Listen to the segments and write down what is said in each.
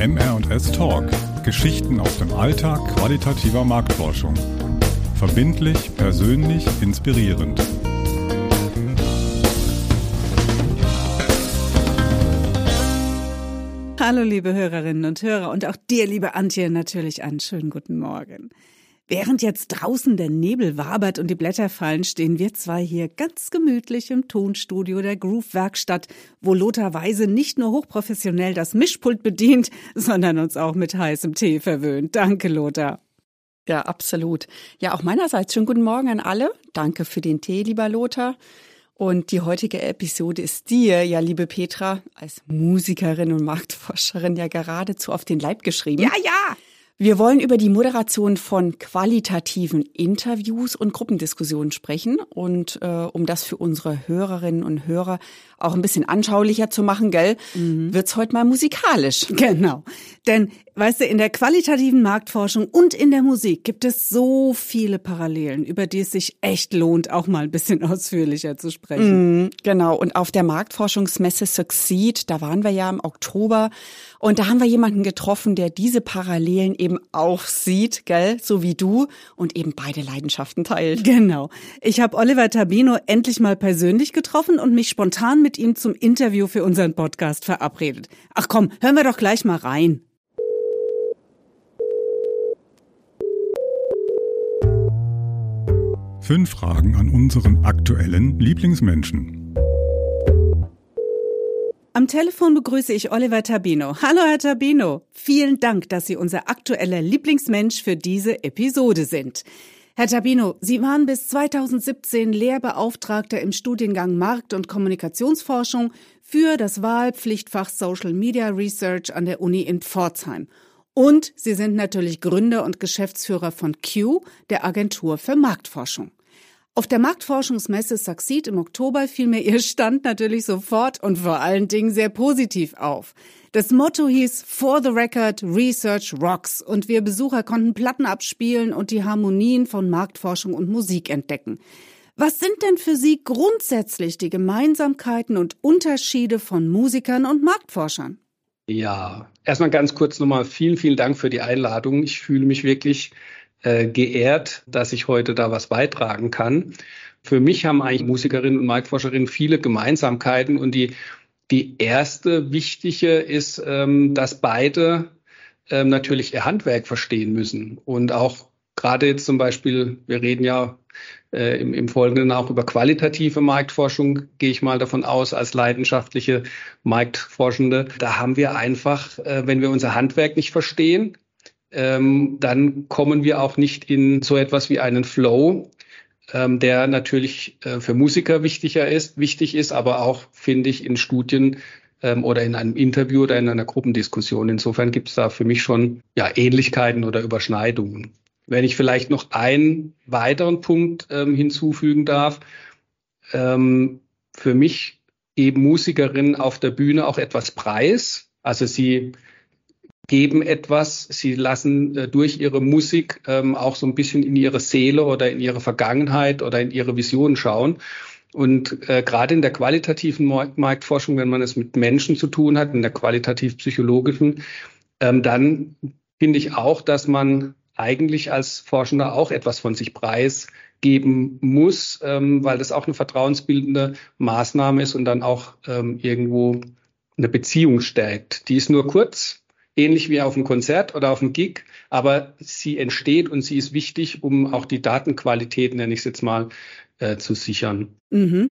MR&S Talk. Geschichten aus dem Alltag qualitativer Marktforschung. Verbindlich, persönlich, inspirierend. Hallo liebe Hörerinnen und Hörer und auch dir, liebe Antje, natürlich einen schönen guten Morgen. Während jetzt draußen der Nebel wabert und die Blätter fallen, stehen wir zwei hier ganz gemütlich im Tonstudio der Groove Werkstatt, wo Lothar Weise nicht nur hochprofessionell das Mischpult bedient, sondern uns auch mit heißem Tee verwöhnt. Danke, Lothar. Ja, absolut. Ja, auch meinerseits schönen guten Morgen an alle. Danke für den Tee, lieber Lothar. Und die heutige Episode ist dir, ja, liebe Petra, als Musikerin und Marktforscherin ja geradezu auf den Leib geschrieben. Ja, ja! Wir wollen über die Moderation von qualitativen Interviews und Gruppendiskussionen sprechen. Und äh, um das für unsere Hörerinnen und Hörer auch ein bisschen anschaulicher zu machen, gell, mhm. wird's heute mal musikalisch. Genau. Denn, weißt du, in der qualitativen Marktforschung und in der Musik gibt es so viele Parallelen, über die es sich echt lohnt, auch mal ein bisschen ausführlicher zu sprechen. Mhm, genau. Und auf der Marktforschungsmesse Succeed, da waren wir ja im Oktober, und da haben wir jemanden getroffen, der diese Parallelen eben auch sieht, gell, so wie du und eben beide Leidenschaften teilt. Genau. Ich habe Oliver Tabino endlich mal persönlich getroffen und mich spontan mit ihm zum Interview für unseren Podcast verabredet. Ach komm, hören wir doch gleich mal rein. Fünf Fragen an unseren aktuellen Lieblingsmenschen. Am Telefon begrüße ich Oliver Tabino. Hallo, Herr Tabino. Vielen Dank, dass Sie unser aktueller Lieblingsmensch für diese Episode sind. Herr Tabino, Sie waren bis 2017 Lehrbeauftragter im Studiengang Markt- und Kommunikationsforschung für das Wahlpflichtfach Social Media Research an der Uni in Pforzheim. Und Sie sind natürlich Gründer und Geschäftsführer von Q, der Agentur für Marktforschung. Auf der Marktforschungsmesse Succeed im Oktober fiel mir Ihr Stand natürlich sofort und vor allen Dingen sehr positiv auf. Das Motto hieß For the Record Research Rocks und wir Besucher konnten Platten abspielen und die Harmonien von Marktforschung und Musik entdecken. Was sind denn für Sie grundsätzlich die Gemeinsamkeiten und Unterschiede von Musikern und Marktforschern? Ja, erstmal ganz kurz nochmal vielen, vielen Dank für die Einladung. Ich fühle mich wirklich äh, geehrt, dass ich heute da was beitragen kann. Für mich haben eigentlich Musikerinnen und Marktforscherinnen viele Gemeinsamkeiten und die, die erste wichtige ist, ähm, dass beide ähm, natürlich ihr Handwerk verstehen müssen und auch gerade jetzt zum Beispiel, wir reden ja äh, im, im Folgenden auch über qualitative Marktforschung, gehe ich mal davon aus, als leidenschaftliche Marktforschende. Da haben wir einfach, äh, wenn wir unser Handwerk nicht verstehen, ähm, dann kommen wir auch nicht in so etwas wie einen Flow, ähm, der natürlich äh, für Musiker wichtiger ist, wichtig ist, aber auch, finde ich, in Studien ähm, oder in einem Interview oder in einer Gruppendiskussion. Insofern gibt es da für mich schon ja, Ähnlichkeiten oder Überschneidungen. Wenn ich vielleicht noch einen weiteren Punkt ähm, hinzufügen darf, ähm, für mich geben Musikerinnen auf der Bühne auch etwas preis. Also sie geben etwas, sie lassen äh, durch ihre Musik ähm, auch so ein bisschen in ihre Seele oder in ihre Vergangenheit oder in ihre Visionen schauen. Und äh, gerade in der qualitativen Marktforschung, wenn man es mit Menschen zu tun hat, in der qualitativ-psychologischen, ähm, dann finde ich auch, dass man eigentlich als Forschender auch etwas von sich preisgeben muss, ähm, weil das auch eine vertrauensbildende Maßnahme ist und dann auch ähm, irgendwo eine Beziehung stärkt. Die ist nur kurz, ähnlich wie auf einem Konzert oder auf einem Gig, aber sie entsteht und sie ist wichtig, um auch die Datenqualität, nenne ich es jetzt mal, äh, zu sichern. Mhm.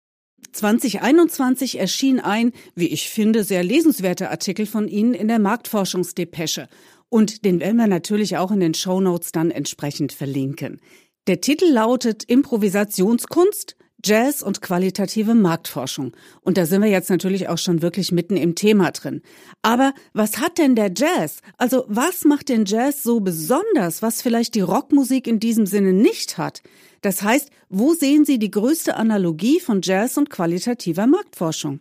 2021 erschien ein, wie ich finde, sehr lesenswerter Artikel von Ihnen in der Marktforschungsdepesche. Und den werden wir natürlich auch in den Show Notes dann entsprechend verlinken. Der Titel lautet Improvisationskunst, Jazz und qualitative Marktforschung. Und da sind wir jetzt natürlich auch schon wirklich mitten im Thema drin. Aber was hat denn der Jazz? Also was macht den Jazz so besonders, was vielleicht die Rockmusik in diesem Sinne nicht hat? Das heißt, wo sehen Sie die größte Analogie von Jazz und qualitativer Marktforschung?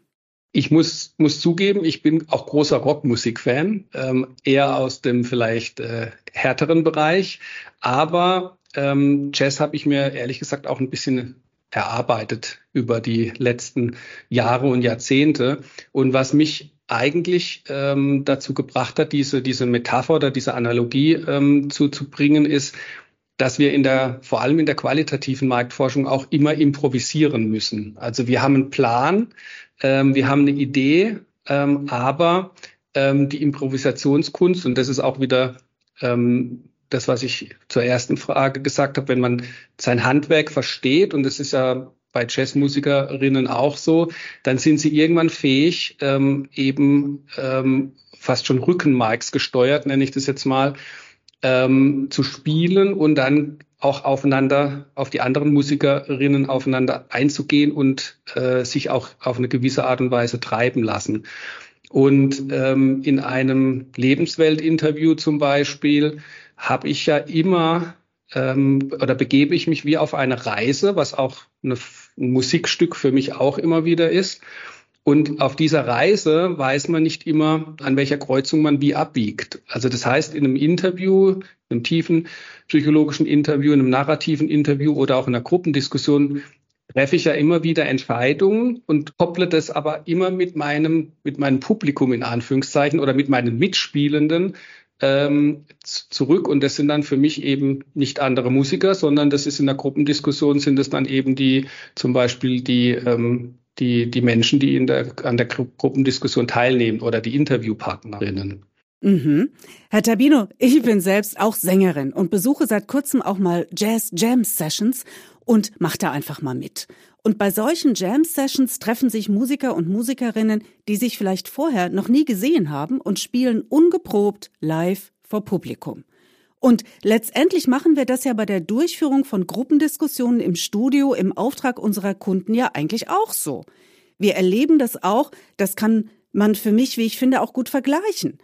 Ich muss, muss zugeben, ich bin auch großer Rockmusik-Fan, ähm, eher aus dem vielleicht äh, härteren Bereich. Aber ähm, Jazz habe ich mir ehrlich gesagt auch ein bisschen erarbeitet über die letzten Jahre und Jahrzehnte. Und was mich eigentlich ähm, dazu gebracht hat, diese, diese Metapher oder diese Analogie ähm, zu, zu bringen, ist, dass wir in der, vor allem in der qualitativen Marktforschung auch immer improvisieren müssen. Also wir haben einen Plan, ähm, wir haben eine Idee, ähm, aber ähm, die Improvisationskunst, und das ist auch wieder ähm, das, was ich zur ersten Frage gesagt habe, wenn man sein Handwerk versteht, und das ist ja bei Jazzmusikerinnen auch so, dann sind sie irgendwann fähig, ähm, eben ähm, fast schon Rückenmarks gesteuert, nenne ich das jetzt mal, ähm, zu spielen und dann auch aufeinander, auf die anderen Musikerinnen aufeinander einzugehen und äh, sich auch auf eine gewisse Art und Weise treiben lassen. Und ähm, in einem Lebensweltinterview zum Beispiel habe ich ja immer ähm, oder begebe ich mich wie auf eine Reise, was auch eine, ein Musikstück für mich auch immer wieder ist. Und auf dieser Reise weiß man nicht immer, an welcher Kreuzung man wie abbiegt. Also das heißt, in einem Interview, in einem tiefen psychologischen Interview, in einem narrativen Interview oder auch in einer Gruppendiskussion treffe ich ja immer wieder Entscheidungen und kopple das aber immer mit meinem, mit meinem Publikum in Anführungszeichen oder mit meinen Mitspielenden ähm, zurück. Und das sind dann für mich eben nicht andere Musiker, sondern das ist in der Gruppendiskussion sind es dann eben die, zum Beispiel die, ähm, die, die Menschen, die in der, an der Gruppendiskussion teilnehmen oder die Interviewpartnerinnen. Mhm. Herr Tabino, ich bin selbst auch Sängerin und besuche seit kurzem auch mal Jazz Jam Sessions und mach da einfach mal mit. Und bei solchen Jam Sessions treffen sich Musiker und Musikerinnen, die sich vielleicht vorher noch nie gesehen haben und spielen ungeprobt live vor Publikum. Und letztendlich machen wir das ja bei der Durchführung von Gruppendiskussionen im Studio im Auftrag unserer Kunden ja eigentlich auch so. Wir erleben das auch, das kann man für mich, wie ich finde, auch gut vergleichen.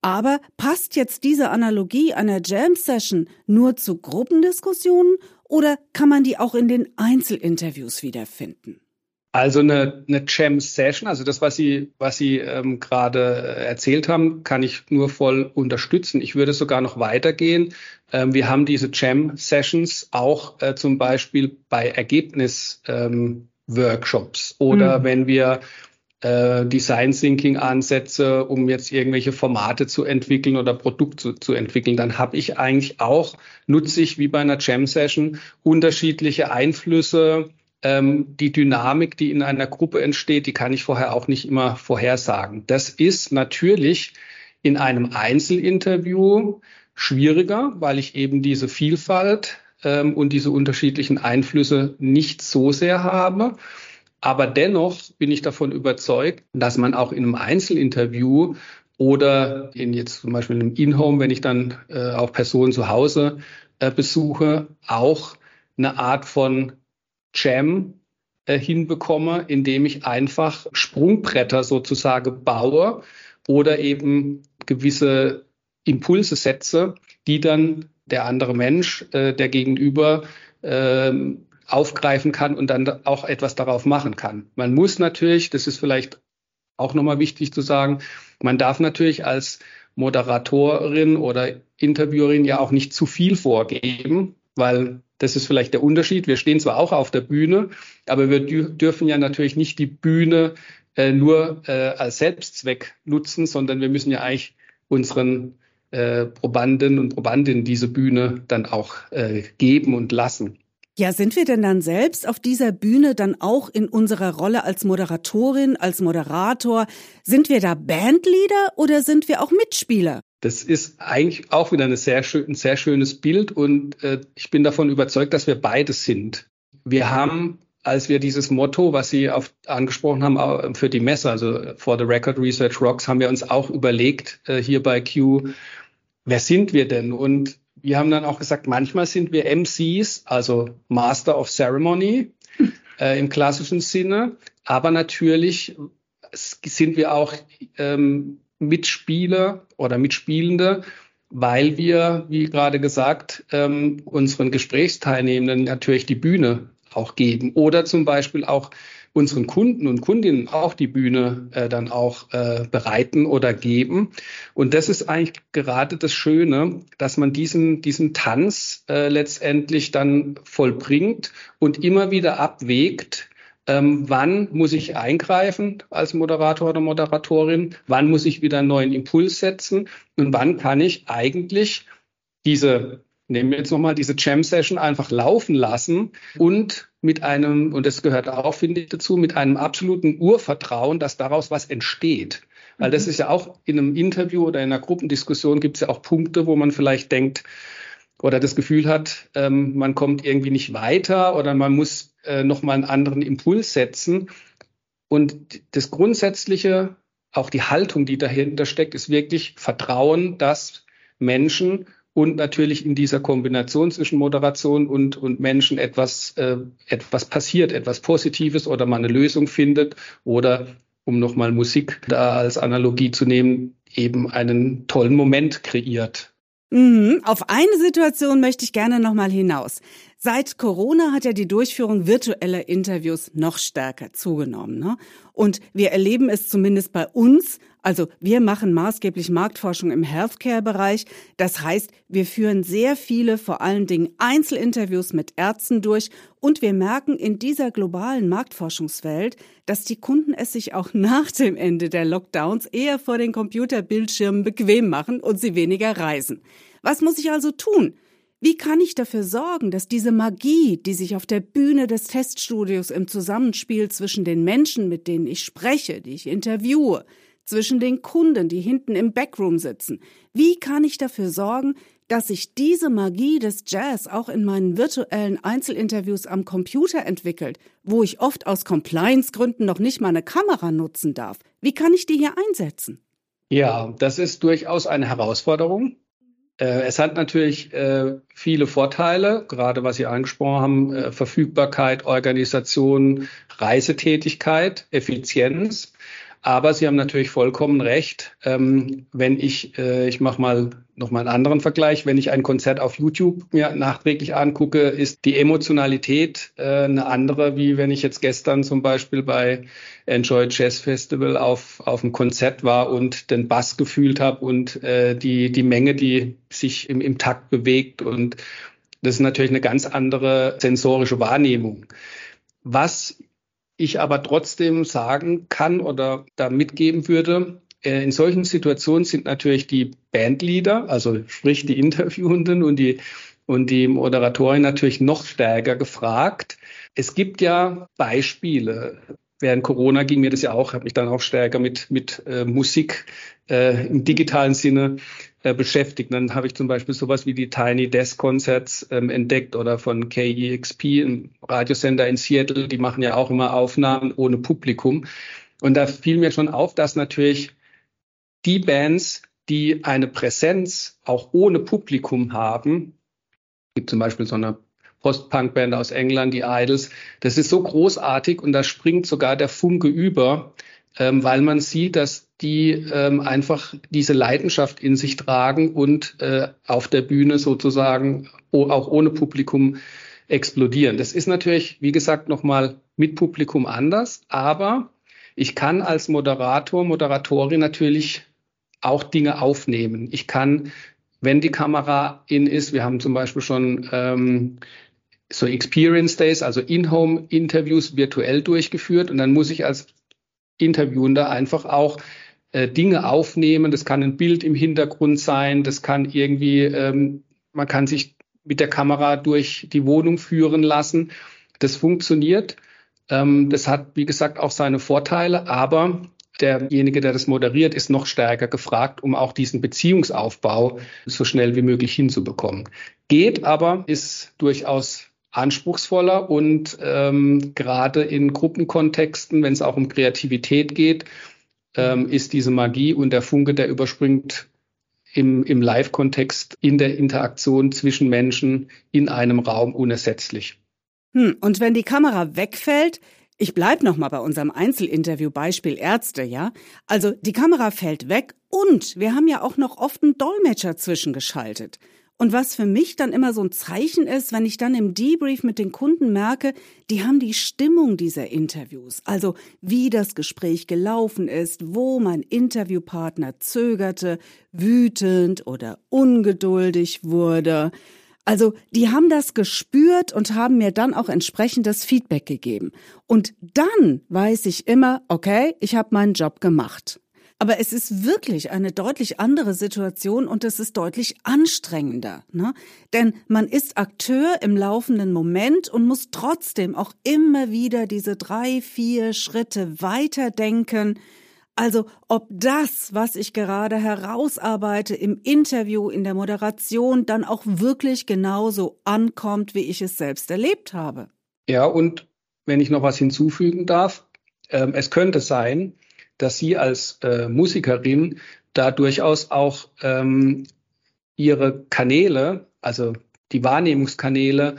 Aber passt jetzt diese Analogie einer Jam-Session nur zu Gruppendiskussionen oder kann man die auch in den Einzelinterviews wiederfinden? Also eine, eine Jam-Session, also das, was Sie, was Sie ähm, gerade erzählt haben, kann ich nur voll unterstützen. Ich würde sogar noch weitergehen. Ähm, wir haben diese Jam-Sessions auch äh, zum Beispiel bei Ergebnis-Workshops ähm, oder mhm. wenn wir äh, Design Thinking Ansätze, um jetzt irgendwelche Formate zu entwickeln oder Produkte zu, zu entwickeln, dann habe ich eigentlich auch, nutze ich wie bei einer Jam Session unterschiedliche Einflüsse. Ähm, die Dynamik, die in einer Gruppe entsteht, die kann ich vorher auch nicht immer vorhersagen. Das ist natürlich in einem Einzelinterview schwieriger, weil ich eben diese Vielfalt ähm, und diese unterschiedlichen Einflüsse nicht so sehr habe. Aber dennoch bin ich davon überzeugt, dass man auch in einem Einzelinterview oder in jetzt zum Beispiel einem In-Home, wenn ich dann äh, auch Personen zu Hause äh, besuche, auch eine Art von Jam äh, hinbekomme, indem ich einfach Sprungbretter sozusagen baue oder eben gewisse Impulse setze, die dann der andere Mensch, äh, der Gegenüber, ähm, aufgreifen kann und dann auch etwas darauf machen kann. Man muss natürlich, das ist vielleicht auch nochmal wichtig zu sagen, man darf natürlich als Moderatorin oder Interviewerin ja auch nicht zu viel vorgeben, weil das ist vielleicht der Unterschied. Wir stehen zwar auch auf der Bühne, aber wir dürfen ja natürlich nicht die Bühne äh, nur äh, als Selbstzweck nutzen, sondern wir müssen ja eigentlich unseren äh, Probanden und Probandinnen diese Bühne dann auch äh, geben und lassen. Ja, sind wir denn dann selbst auf dieser Bühne dann auch in unserer Rolle als Moderatorin, als Moderator? Sind wir da Bandleader oder sind wir auch Mitspieler? Das ist eigentlich auch wieder sehr schön, ein sehr schönes Bild und äh, ich bin davon überzeugt, dass wir beides sind. Wir haben, als wir dieses Motto, was Sie auf, angesprochen haben, für die Messe, also for the Record Research Rocks, haben wir uns auch überlegt, äh, hier bei Q, wer sind wir denn? Und wir haben dann auch gesagt, manchmal sind wir MCs, also Master of Ceremony äh, im klassischen Sinne, aber natürlich sind wir auch ähm, Mitspieler oder Mitspielende, weil wir, wie gerade gesagt, ähm, unseren Gesprächsteilnehmenden natürlich die Bühne auch geben. Oder zum Beispiel auch unseren Kunden und Kundinnen auch die Bühne äh, dann auch äh, bereiten oder geben. Und das ist eigentlich gerade das Schöne, dass man diesen, diesen Tanz äh, letztendlich dann vollbringt und immer wieder abwägt, Ähm, wann muss ich eingreifen als Moderator oder Moderatorin? Wann muss ich wieder einen neuen Impuls setzen? Und wann kann ich eigentlich diese, nehmen wir jetzt nochmal diese Jam-Session einfach laufen lassen und mit einem, und das gehört auch, finde ich, dazu, mit einem absoluten Urvertrauen, dass daraus was entsteht. Weil das mhm. ist ja auch in einem Interview oder in einer Gruppendiskussion gibt es ja auch Punkte, wo man vielleicht denkt oder das Gefühl hat, ähm, man kommt irgendwie nicht weiter oder man muss äh, nochmal einen anderen Impuls setzen. Und das Grundsätzliche, auch die Haltung, die dahinter steckt, ist wirklich Vertrauen, dass Menschen und natürlich in dieser Kombination zwischen Moderation und, und Menschen etwas, äh, etwas passiert, etwas Positives oder man eine Lösung findet oder um nochmal Musik da als Analogie zu nehmen, eben einen tollen Moment kreiert. Mhm. Auf eine Situation möchte ich gerne nochmal hinaus. Seit Corona hat ja die Durchführung virtueller Interviews noch stärker zugenommen. Ne? Und wir erleben es zumindest bei uns. Also wir machen maßgeblich Marktforschung im Healthcare-Bereich. Das heißt, wir führen sehr viele, vor allen Dingen Einzelinterviews mit Ärzten durch. Und wir merken in dieser globalen Marktforschungswelt, dass die Kunden es sich auch nach dem Ende der Lockdowns eher vor den Computerbildschirmen bequem machen und sie weniger reisen. Was muss ich also tun? Wie kann ich dafür sorgen, dass diese Magie, die sich auf der Bühne des Teststudios im Zusammenspiel zwischen den Menschen, mit denen ich spreche, die ich interviewe, zwischen den Kunden, die hinten im Backroom sitzen, wie kann ich dafür sorgen, dass sich diese Magie des Jazz auch in meinen virtuellen Einzelinterviews am Computer entwickelt, wo ich oft aus Compliance-Gründen noch nicht mal eine Kamera nutzen darf? Wie kann ich die hier einsetzen? Ja, das ist durchaus eine Herausforderung. Äh, es hat natürlich äh, viele Vorteile, gerade was Sie angesprochen haben, äh, Verfügbarkeit, Organisation, Reisetätigkeit, Effizienz. Aber Sie haben natürlich vollkommen recht. Ähm, wenn ich, äh, ich mache mal noch mal einen anderen Vergleich, wenn ich ein Konzert auf YouTube mir nachträglich angucke, ist die Emotionalität äh, eine andere, wie wenn ich jetzt gestern zum Beispiel bei Enjoy Jazz Festival auf, auf einem Konzert war und den Bass gefühlt habe und äh, die, die Menge, die sich im, im Takt bewegt. Und das ist natürlich eine ganz andere sensorische Wahrnehmung. Was ich aber trotzdem sagen kann oder da mitgeben würde, äh, in solchen Situationen sind natürlich die Bandleader, also sprich die Interviewenden und die, und die Moderatorin natürlich noch stärker gefragt. Es gibt ja Beispiele. Während Corona ging mir das ja auch, habe mich dann auch stärker mit, mit äh, Musik äh, im digitalen Sinne äh, beschäftigt. Dann habe ich zum Beispiel sowas wie die Tiny Desk Concerts ähm, entdeckt oder von KEXP, ein Radiosender in Seattle, die machen ja auch immer Aufnahmen ohne Publikum. Und da fiel mir schon auf, dass natürlich die Bands, die eine Präsenz auch ohne Publikum haben, gibt zum Beispiel so eine Post-Punk-Band aus England, die Idols, das ist so großartig und da springt sogar der Funke über, ähm, weil man sieht, dass die ähm, einfach diese Leidenschaft in sich tragen und äh, auf der Bühne sozusagen auch ohne Publikum explodieren. Das ist natürlich, wie gesagt, nochmal mit Publikum anders, aber ich kann als Moderator, Moderatorin natürlich auch Dinge aufnehmen. Ich kann, wenn die Kamera in ist, wir haben zum Beispiel schon ähm, so Experience Days, also In-Home-Interviews virtuell durchgeführt und dann muss ich als Interviewender einfach auch äh, Dinge aufnehmen. Das kann ein Bild im Hintergrund sein, das kann irgendwie, ähm, man kann sich mit der Kamera durch die Wohnung führen lassen. Das funktioniert. Ähm, das hat, wie gesagt, auch seine Vorteile, aber derjenige, der das moderiert, ist noch stärker gefragt, um auch diesen Beziehungsaufbau so schnell wie möglich hinzubekommen. Geht aber, ist durchaus anspruchsvoller und ähm, gerade in Gruppenkontexten, wenn es auch um Kreativität geht, ähm, ist diese Magie und der Funke, der überspringt im, im Live-Kontext in der Interaktion zwischen Menschen in einem Raum unersetzlich. Hm, und wenn die Kamera wegfällt, ich bleib noch mal bei unserem Einzelinterview Beispiel Ärzte, ja? Also die Kamera fällt weg und wir haben ja auch noch oft einen Dolmetscher zwischengeschaltet. Und was für mich dann immer so ein Zeichen ist, wenn ich dann im Debrief mit den Kunden merke, die haben die Stimmung dieser Interviews, also wie das Gespräch gelaufen ist, wo mein Interviewpartner zögerte, wütend oder ungeduldig wurde. Also die haben das gespürt und haben mir dann auch entsprechendes Feedback gegeben. Und dann weiß ich immer, okay, ich habe meinen Job gemacht. Aber es ist wirklich eine deutlich andere Situation und es ist deutlich anstrengender. Ne? Denn man ist Akteur im laufenden Moment und muss trotzdem auch immer wieder diese drei, vier Schritte weiterdenken. Also ob das, was ich gerade herausarbeite im Interview, in der Moderation, dann auch wirklich genauso ankommt, wie ich es selbst erlebt habe. Ja, und wenn ich noch was hinzufügen darf, äh, es könnte sein, dass Sie als äh, Musikerin da durchaus auch ähm, Ihre Kanäle, also die Wahrnehmungskanäle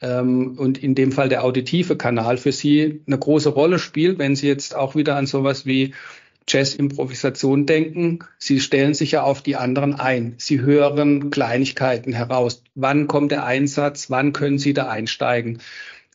ähm, und in dem Fall der auditive Kanal für Sie eine große Rolle spielt, wenn Sie jetzt auch wieder an sowas wie Jazz-Improvisation denken. Sie stellen sich ja auf die anderen ein. Sie hören Kleinigkeiten heraus. Wann kommt der Einsatz? Wann können Sie da einsteigen?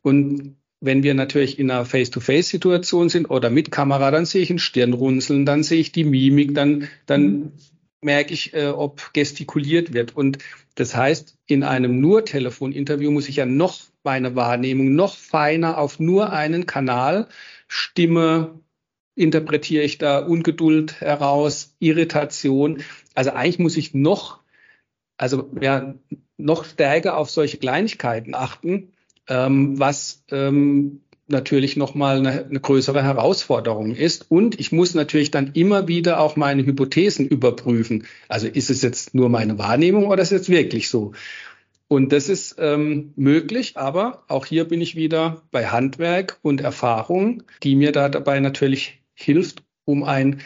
Und wenn wir natürlich in einer Face-to-Face-Situation sind oder mit Kamera, dann sehe ich ein Stirnrunzeln, dann sehe ich die Mimik, dann, dann merke ich, äh, ob gestikuliert wird. Und das heißt, in einem nur Telefoninterview muss ich ja noch meine Wahrnehmung noch feiner auf nur einen Kanal, Stimme, interpretiere ich da Ungeduld heraus, Irritation. Also eigentlich muss ich noch, also ja, noch stärker auf solche Kleinigkeiten achten, ähm, was ähm, natürlich nochmal eine, eine größere Herausforderung ist. Und ich muss natürlich dann immer wieder auch meine Hypothesen überprüfen. Also ist es jetzt nur meine Wahrnehmung oder ist es jetzt wirklich so? Und das ist ähm, möglich, aber auch hier bin ich wieder bei Handwerk und Erfahrung, die mir da dabei natürlich hilft, um ein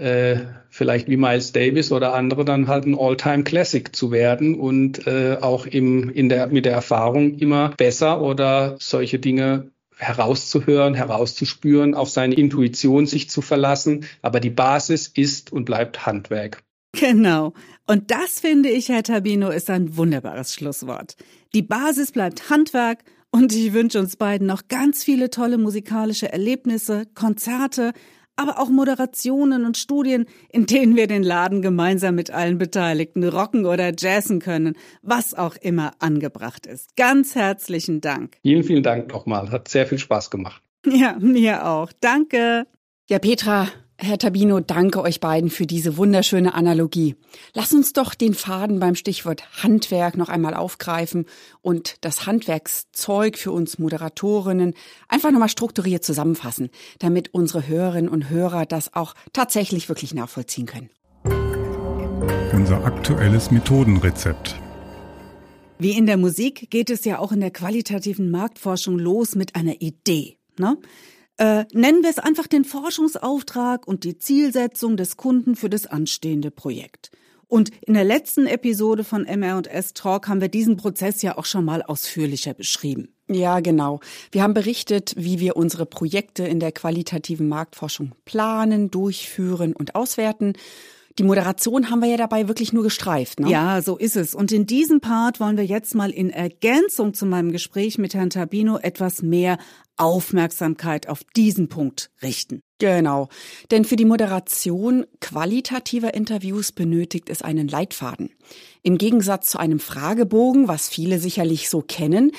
äh, vielleicht wie Miles Davis oder andere dann halt ein All-Time Classic zu werden und äh, auch im, in der, mit der Erfahrung immer besser oder solche Dinge herauszuhören, herauszuspüren, auf seine Intuition sich zu verlassen. Aber die Basis ist und bleibt Handwerk. Genau. Und das finde ich, Herr Tabino, ist ein wunderbares Schlusswort. Die Basis bleibt Handwerk und ich wünsche uns beiden noch ganz viele tolle musikalische Erlebnisse, Konzerte, aber auch Moderationen und Studien, in denen wir den Laden gemeinsam mit allen Beteiligten rocken oder jazzen können, was auch immer angebracht ist. Ganz herzlichen Dank. Vielen, vielen Dank nochmal. Hat sehr viel Spaß gemacht. Ja, mir auch. Danke. Ja, Petra, Herr Tabino, danke euch beiden für diese wunderschöne Analogie. Lass uns doch den Faden beim Stichwort Handwerk noch einmal aufgreifen und das Handwerkszeug für uns Moderatorinnen einfach nochmal strukturiert zusammenfassen, damit unsere Hörerinnen und Hörer das auch tatsächlich wirklich nachvollziehen können. Unser aktuelles Methodenrezept. Wie in der Musik geht es ja auch in der qualitativen Marktforschung los mit einer Idee. Ne? Äh, nennen wir es einfach den Forschungsauftrag und die Zielsetzung des Kunden für das anstehende Projekt. Und in der letzten Episode von MR&S Talk haben wir diesen Prozess ja auch schon mal ausführlicher beschrieben. Ja, genau. Wir haben berichtet, wie wir unsere Projekte in der qualitativen Marktforschung planen, durchführen und auswerten. Die Moderation haben wir ja dabei wirklich nur gestreift, ne? Ja, so ist es. Und in diesem Part wollen wir jetzt mal in Ergänzung zu meinem Gespräch mit Herrn Tabino etwas mehr Aufmerksamkeit auf diesen Punkt richten. Genau. Denn für die Moderation qualitativer Interviews benötigt es einen Leitfaden. Im Gegensatz zu einem Fragebogen, was viele sicherlich so kennen,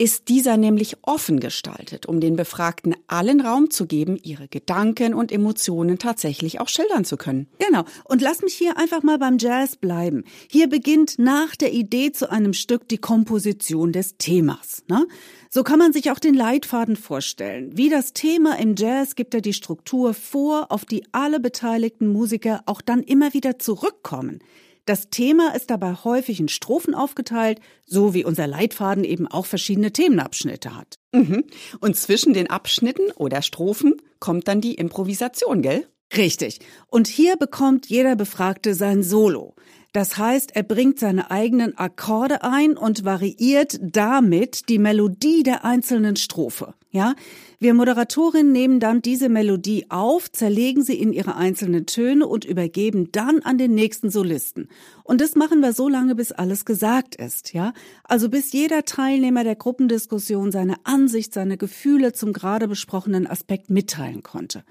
ist dieser nämlich offen gestaltet, um den Befragten allen Raum zu geben, ihre Gedanken und Emotionen tatsächlich auch schildern zu können. Genau. Und lass mich hier einfach mal beim Jazz bleiben. Hier beginnt nach der Idee zu einem Stück die Komposition des Themas. Ne? So kann man sich auch den Leitfaden vorstellen. Wie das Thema im Jazz gibt er die Struktur vor, auf die alle beteiligten Musiker auch dann immer wieder zurückkommen. Das Thema ist dabei häufig in Strophen aufgeteilt, so wie unser Leitfaden eben auch verschiedene Themenabschnitte hat. Mhm. Und zwischen den Abschnitten oder Strophen kommt dann die Improvisation, gell? Richtig. Und hier bekommt jeder Befragte sein Solo. Das heißt, er bringt seine eigenen Akkorde ein und variiert damit die Melodie der einzelnen Strophe. Ja, wir Moderatorinnen nehmen dann diese Melodie auf, zerlegen sie in ihre einzelnen Töne und übergeben dann an den nächsten Solisten. Und das machen wir so lange, bis alles gesagt ist, ja? Also bis jeder Teilnehmer der Gruppendiskussion seine Ansicht, seine Gefühle zum gerade besprochenen Aspekt mitteilen konnte.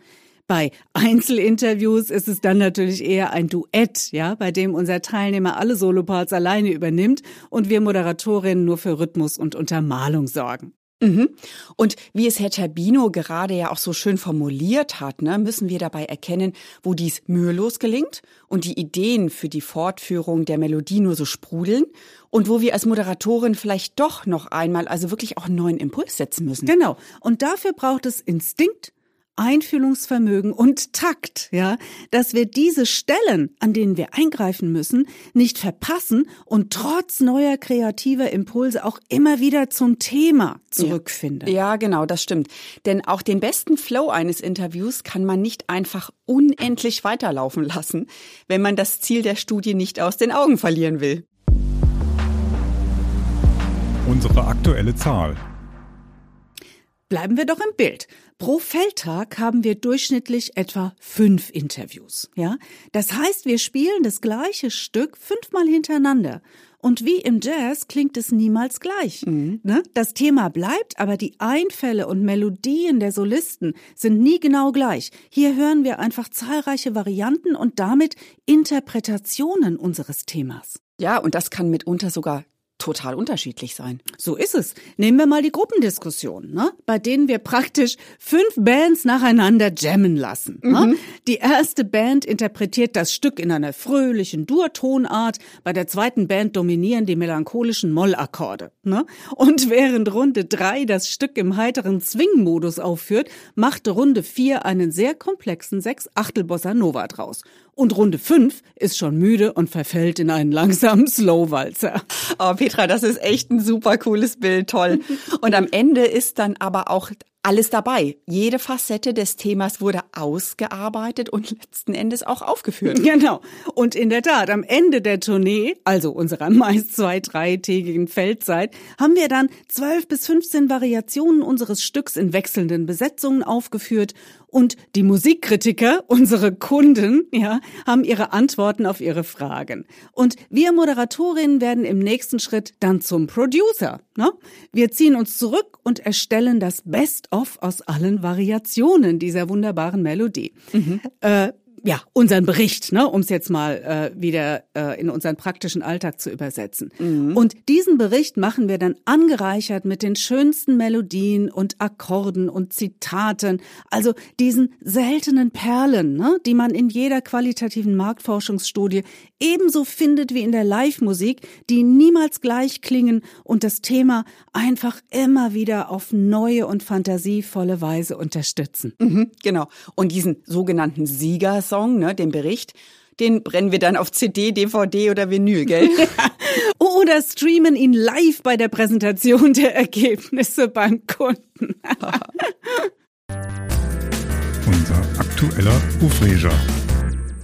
Bei Einzelinterviews ist es dann natürlich eher ein Duett, ja, bei dem unser Teilnehmer alle Soloparts alleine übernimmt und wir Moderatorinnen nur für Rhythmus und Untermalung sorgen. Mhm. Und wie es Herr Terbino gerade ja auch so schön formuliert hat, ne, müssen wir dabei erkennen, wo dies mühelos gelingt und die Ideen für die Fortführung der Melodie nur so sprudeln und wo wir als Moderatorin vielleicht doch noch einmal also wirklich auch einen neuen Impuls setzen müssen. Genau. Und dafür braucht es Instinkt, Einfühlungsvermögen und Takt, ja, dass wir diese Stellen, an denen wir eingreifen müssen, nicht verpassen und trotz neuer kreativer Impulse auch immer wieder zum Thema zurückfinden. Ja, ja, genau, das stimmt. Denn auch den besten Flow eines Interviews kann man nicht einfach unendlich weiterlaufen lassen, wenn man das Ziel der Studie nicht aus den Augen verlieren will. Unsere aktuelle Zahl. Bleiben wir doch im Bild. Pro Feldtag haben wir durchschnittlich etwa fünf Interviews. Ja, das heißt, wir spielen das gleiche Stück fünfmal hintereinander. Und wie im Jazz klingt es niemals gleich. Mhm. Ne? Das Thema bleibt, aber die Einfälle und Melodien der Solisten sind nie genau gleich. Hier hören wir einfach zahlreiche Varianten und damit Interpretationen unseres Themas. Ja, und das kann mitunter sogar total unterschiedlich sein. So ist es. Nehmen wir mal die Gruppendiskussion, ne? bei denen wir praktisch fünf Bands nacheinander jammen lassen. Ne? Mhm. Ne? Die erste Band interpretiert das Stück in einer fröhlichen Durtonart, bei der zweiten Band dominieren die melancholischen Mollakkorde. Ne? Und während Runde drei das Stück im heiteren Swing-Modus aufführt, macht Runde vier einen sehr komplexen Sechs-Achtel-Bossa Nova draus. Und Runde 5 ist schon müde und verfällt in einen langsamen Slowwalzer. Oh, Petra, das ist echt ein super cooles Bild, toll. Und am Ende ist dann aber auch alles dabei. Jede Facette des Themas wurde ausgearbeitet und letzten Endes auch aufgeführt. Genau. Und in der Tat, am Ende der Tournee, also unserer meist zwei, dreitägigen Feldzeit, haben wir dann zwölf bis 15 Variationen unseres Stücks in wechselnden Besetzungen aufgeführt und die Musikkritiker, unsere Kunden, ja, haben ihre Antworten auf ihre Fragen. Und wir Moderatorinnen werden im nächsten Schritt dann zum Producer. Ne? Wir ziehen uns zurück und erstellen das Best-of aus allen Variationen dieser wunderbaren Melodie. Mhm. Äh, ja, unseren Bericht, ne, um es jetzt mal äh, wieder äh, in unseren praktischen Alltag zu übersetzen. Mhm. Und diesen Bericht machen wir dann angereichert mit den schönsten Melodien und Akkorden und Zitaten, also diesen seltenen Perlen, ne, die man in jeder qualitativen Marktforschungsstudie ebenso findet wie in der Live-Musik, die niemals gleich klingen und das Thema einfach immer wieder auf neue und fantasievolle Weise unterstützen. Mhm, genau. Und diesen sogenannten Siegersong, ne, den Bericht, den brennen wir dann auf CD, DVD oder Vinyl, gell? oder streamen ihn live bei der Präsentation der Ergebnisse beim Kunden. Unser aktueller Aufreger.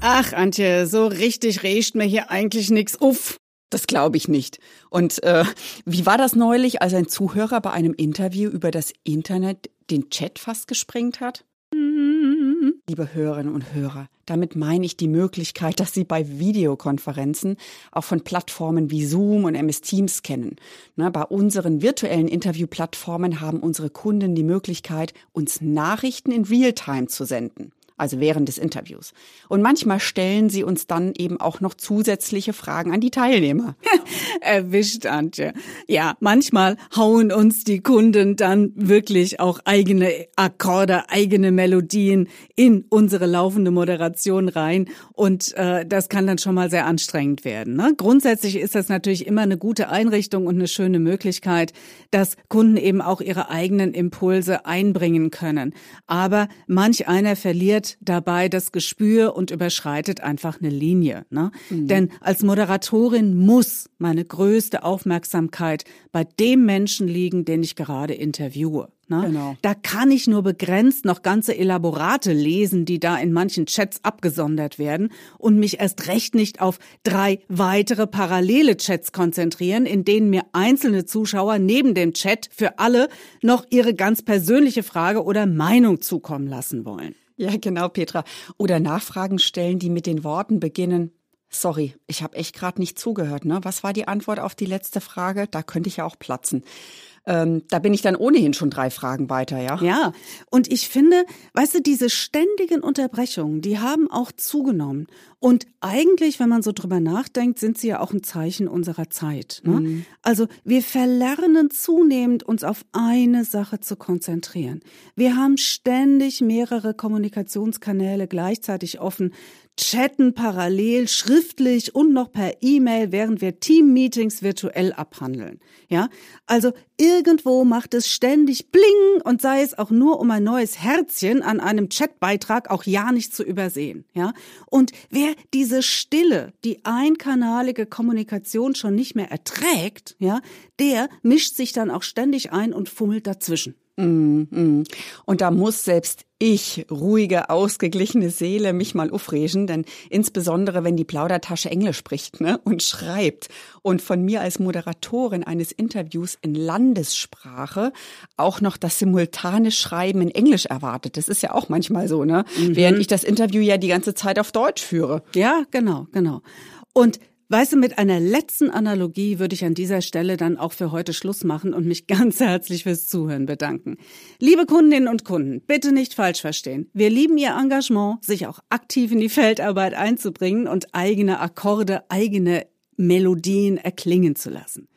Ach, Antje, so richtig riecht mir hier eigentlich nix uff. Das glaube ich nicht. Und äh, wie war das neulich, als ein Zuhörer bei einem Interview über das Internet den Chat fast gesprengt hat? Liebe Hörerinnen und Hörer, damit meine ich die Möglichkeit, dass Sie bei Videokonferenzen auch von Plattformen wie Zoom und MS Teams kennen. Na, bei unseren virtuellen Interviewplattformen haben unsere Kunden die Möglichkeit, uns Nachrichten in Realtime zu senden also während des Interviews. Und manchmal stellen sie uns dann eben auch noch zusätzliche Fragen an die Teilnehmer. Erwischt, Antje. Ja, manchmal hauen uns die Kunden dann wirklich auch eigene Akkorde, eigene Melodien in unsere laufende Moderation rein. Und äh, das kann dann schon mal sehr anstrengend werden. Ne? Grundsätzlich ist das natürlich immer eine gute Einrichtung und eine schöne Möglichkeit, dass Kunden eben auch ihre eigenen Impulse einbringen können. Aber manch einer verliert verliert dabei das Gespür und überschreitet einfach eine Linie. Ne? Mhm. Denn als Moderatorin muss meine größte Aufmerksamkeit bei dem Menschen liegen, den ich gerade interviewe. Ne? Genau. Da kann ich nur begrenzt noch ganze Elaborate lesen, die da in manchen Chats abgesondert werden und mich erst recht nicht auf drei weitere parallele Chats konzentrieren, in denen mir einzelne Zuschauer neben dem Chat für alle noch ihre ganz persönliche Frage oder Meinung zukommen lassen wollen. Ja, genau, Petra. Oder Nachfragen stellen, die mit den Worten beginnen. Sorry, ich habe echt gerade nicht zugehört. Ne? Was war die Antwort auf die letzte Frage? Da könnte ich ja auch platzen. Ähm, da bin ich dann ohnehin schon drei Fragen weiter, ja. Ja, und ich finde, weißt du, diese ständigen Unterbrechungen, die haben auch zugenommen. Und eigentlich, wenn man so drüber nachdenkt, sind sie ja auch ein Zeichen unserer Zeit. Ne? Mhm. Also wir verlernen zunehmend, uns auf eine Sache zu konzentrieren. Wir haben ständig mehrere Kommunikationskanäle gleichzeitig offen chatten parallel, schriftlich und noch per E-Mail, während wir Team-Meetings virtuell abhandeln. Ja, also irgendwo macht es ständig Bling und sei es auch nur um ein neues Herzchen an einem Chatbeitrag auch ja nicht zu übersehen. Ja, und wer diese stille, die einkanalige Kommunikation schon nicht mehr erträgt, ja, der mischt sich dann auch ständig ein und fummelt dazwischen. Mm, mm. Und da muss selbst ich, ruhige, ausgeglichene Seele, mich mal aufregen, denn insbesondere wenn die Plaudertasche Englisch spricht ne, und schreibt und von mir als Moderatorin eines Interviews in Landessprache auch noch das simultane Schreiben in Englisch erwartet. Das ist ja auch manchmal so, ne? Mhm. Während ich das Interview ja die ganze Zeit auf Deutsch führe. Ja, genau, genau. Und Weißt du, mit einer letzten Analogie würde ich an dieser Stelle dann auch für heute Schluss machen und mich ganz herzlich fürs Zuhören bedanken. Liebe Kundinnen und Kunden, bitte nicht falsch verstehen. Wir lieben Ihr Engagement, sich auch aktiv in die Feldarbeit einzubringen und eigene Akkorde, eigene Melodien erklingen zu lassen.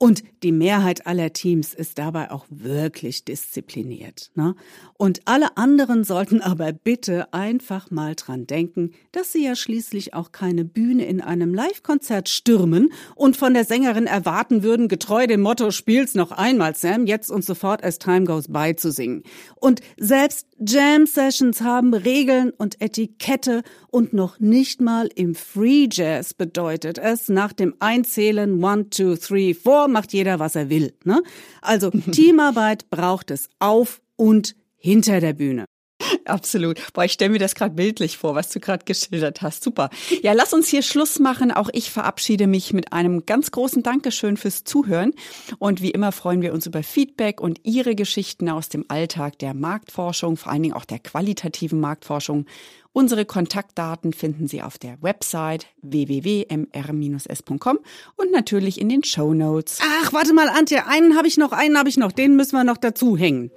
Und die Mehrheit aller Teams ist dabei auch wirklich diszipliniert. Ne? Und alle anderen sollten aber bitte einfach mal dran denken, dass sie ja schließlich auch keine Bühne in einem Live-Konzert stürmen und von der Sängerin erwarten würden, getreu dem Motto Spiel's noch einmal, Sam, jetzt und sofort as time goes by zu singen. Und selbst Jam-Sessions haben Regeln und Etikette und noch nicht mal im Free Jazz bedeutet es nach dem Einzählen one, two, three, four macht jeder, was er will. Ne? Also Teamarbeit braucht es auf und hinter der Bühne. Absolut. Boah, ich stelle mir das gerade bildlich vor, was du gerade geschildert hast. Super. Ja, lass uns hier Schluss machen. Auch ich verabschiede mich mit einem ganz großen Dankeschön fürs Zuhören. Und wie immer freuen wir uns über Feedback und Ihre Geschichten aus dem Alltag der Marktforschung, vor allen Dingen auch der qualitativen Marktforschung. Unsere Kontaktdaten finden Sie auf der Website www.mr-s.com und natürlich in den Show Notes. Ach, warte mal, Antje, einen habe ich noch, einen habe ich noch, den müssen wir noch dazu hängen.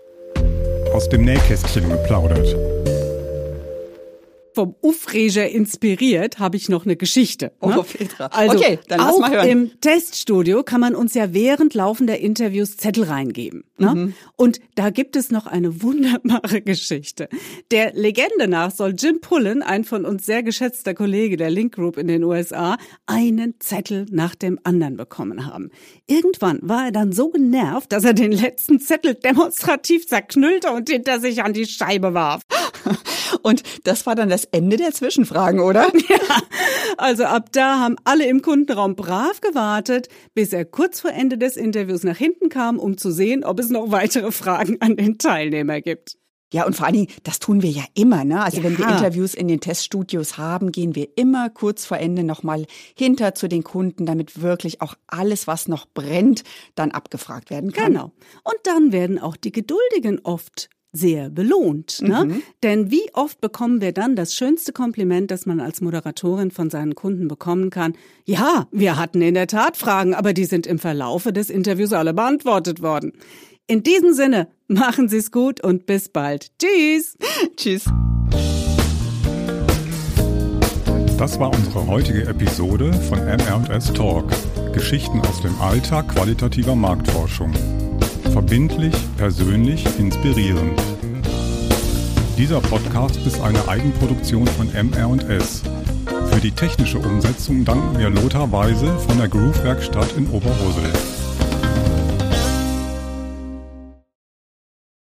Aus dem Nähkästchen geplaudert vom Ufreger inspiriert, habe ich noch eine Geschichte. Ne? Oh, Petra. Also, okay, dann lass mal hören. Im Teststudio kann man uns ja während laufender Interviews Zettel reingeben. Ne? Mhm. Und da gibt es noch eine wunderbare Geschichte. Der Legende nach soll Jim Pullen, ein von uns sehr geschätzter Kollege der Link Group in den USA, einen Zettel nach dem anderen bekommen haben. Irgendwann war er dann so genervt, dass er den letzten Zettel demonstrativ zerknüllte und hinter sich an die Scheibe warf. Und das war dann das Ende der Zwischenfragen, oder? Ja. Also ab da haben alle im Kundenraum brav gewartet, bis er kurz vor Ende des Interviews nach hinten kam, um zu sehen, ob es noch weitere Fragen an den Teilnehmer gibt. Ja, und vor allen Dingen, das tun wir ja immer, ne? Also ja. wenn wir Interviews in den Teststudios haben, gehen wir immer kurz vor Ende nochmal hinter zu den Kunden, damit wirklich auch alles, was noch brennt, dann abgefragt werden kann. Genau. Und dann werden auch die Geduldigen oft sehr belohnt. Ne? Mhm. Denn wie oft bekommen wir dann das schönste Kompliment, das man als Moderatorin von seinen Kunden bekommen kann? Ja, wir hatten in der Tat Fragen, aber die sind im Verlaufe des Interviews alle beantwortet worden. In diesem Sinne, machen Sie es gut und bis bald. Tschüss. Tschüss. Das war unsere heutige Episode von MR&S Talk. Geschichten aus dem Alltag qualitativer Marktforschung. Verbindlich, persönlich, inspirierend. Dieser Podcast ist eine Eigenproduktion von MR&S. Für die technische Umsetzung danken wir Lothar Weise von der Groove Werkstatt in Oberhosel.